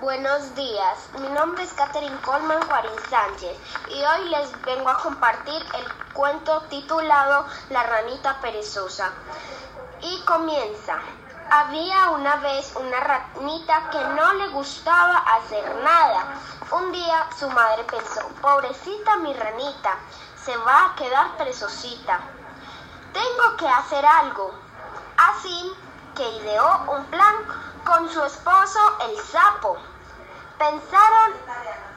Buenos días, mi nombre es Catherine Colman Juarín Sánchez y hoy les vengo a compartir el cuento titulado La ranita perezosa. Y comienza. Había una vez una ranita que no le gustaba hacer nada. Un día su madre pensó, pobrecita mi ranita, se va a quedar perezosita. Tengo que hacer algo. Así que ideó un plan con su esposo el sapo. Pensaron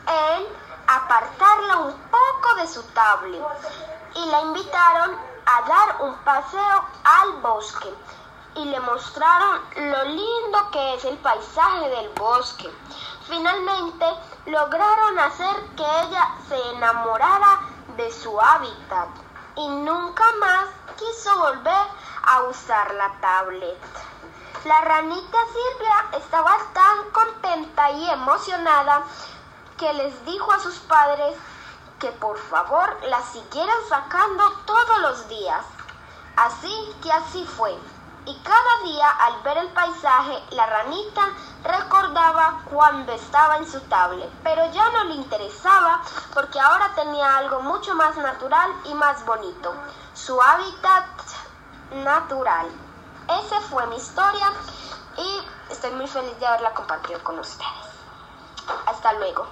en apartarla un poco de su tablet y la invitaron a dar un paseo al bosque y le mostraron lo lindo que es el paisaje del bosque. Finalmente lograron hacer que ella se enamorara de su hábitat y nunca más quiso volver a usar la tablet. La ranita Silvia estaba tan contenta y emocionada que les dijo a sus padres que por favor la siguieran sacando todos los días. Así que así fue. Y cada día al ver el paisaje, la ranita recordaba cuando estaba en su tablet, pero ya no le interesaba porque ahora tenía algo mucho más natural y más bonito, su hábitat natural. Esa fue mi historia y estoy muy feliz de haberla compartido con ustedes. Hasta luego.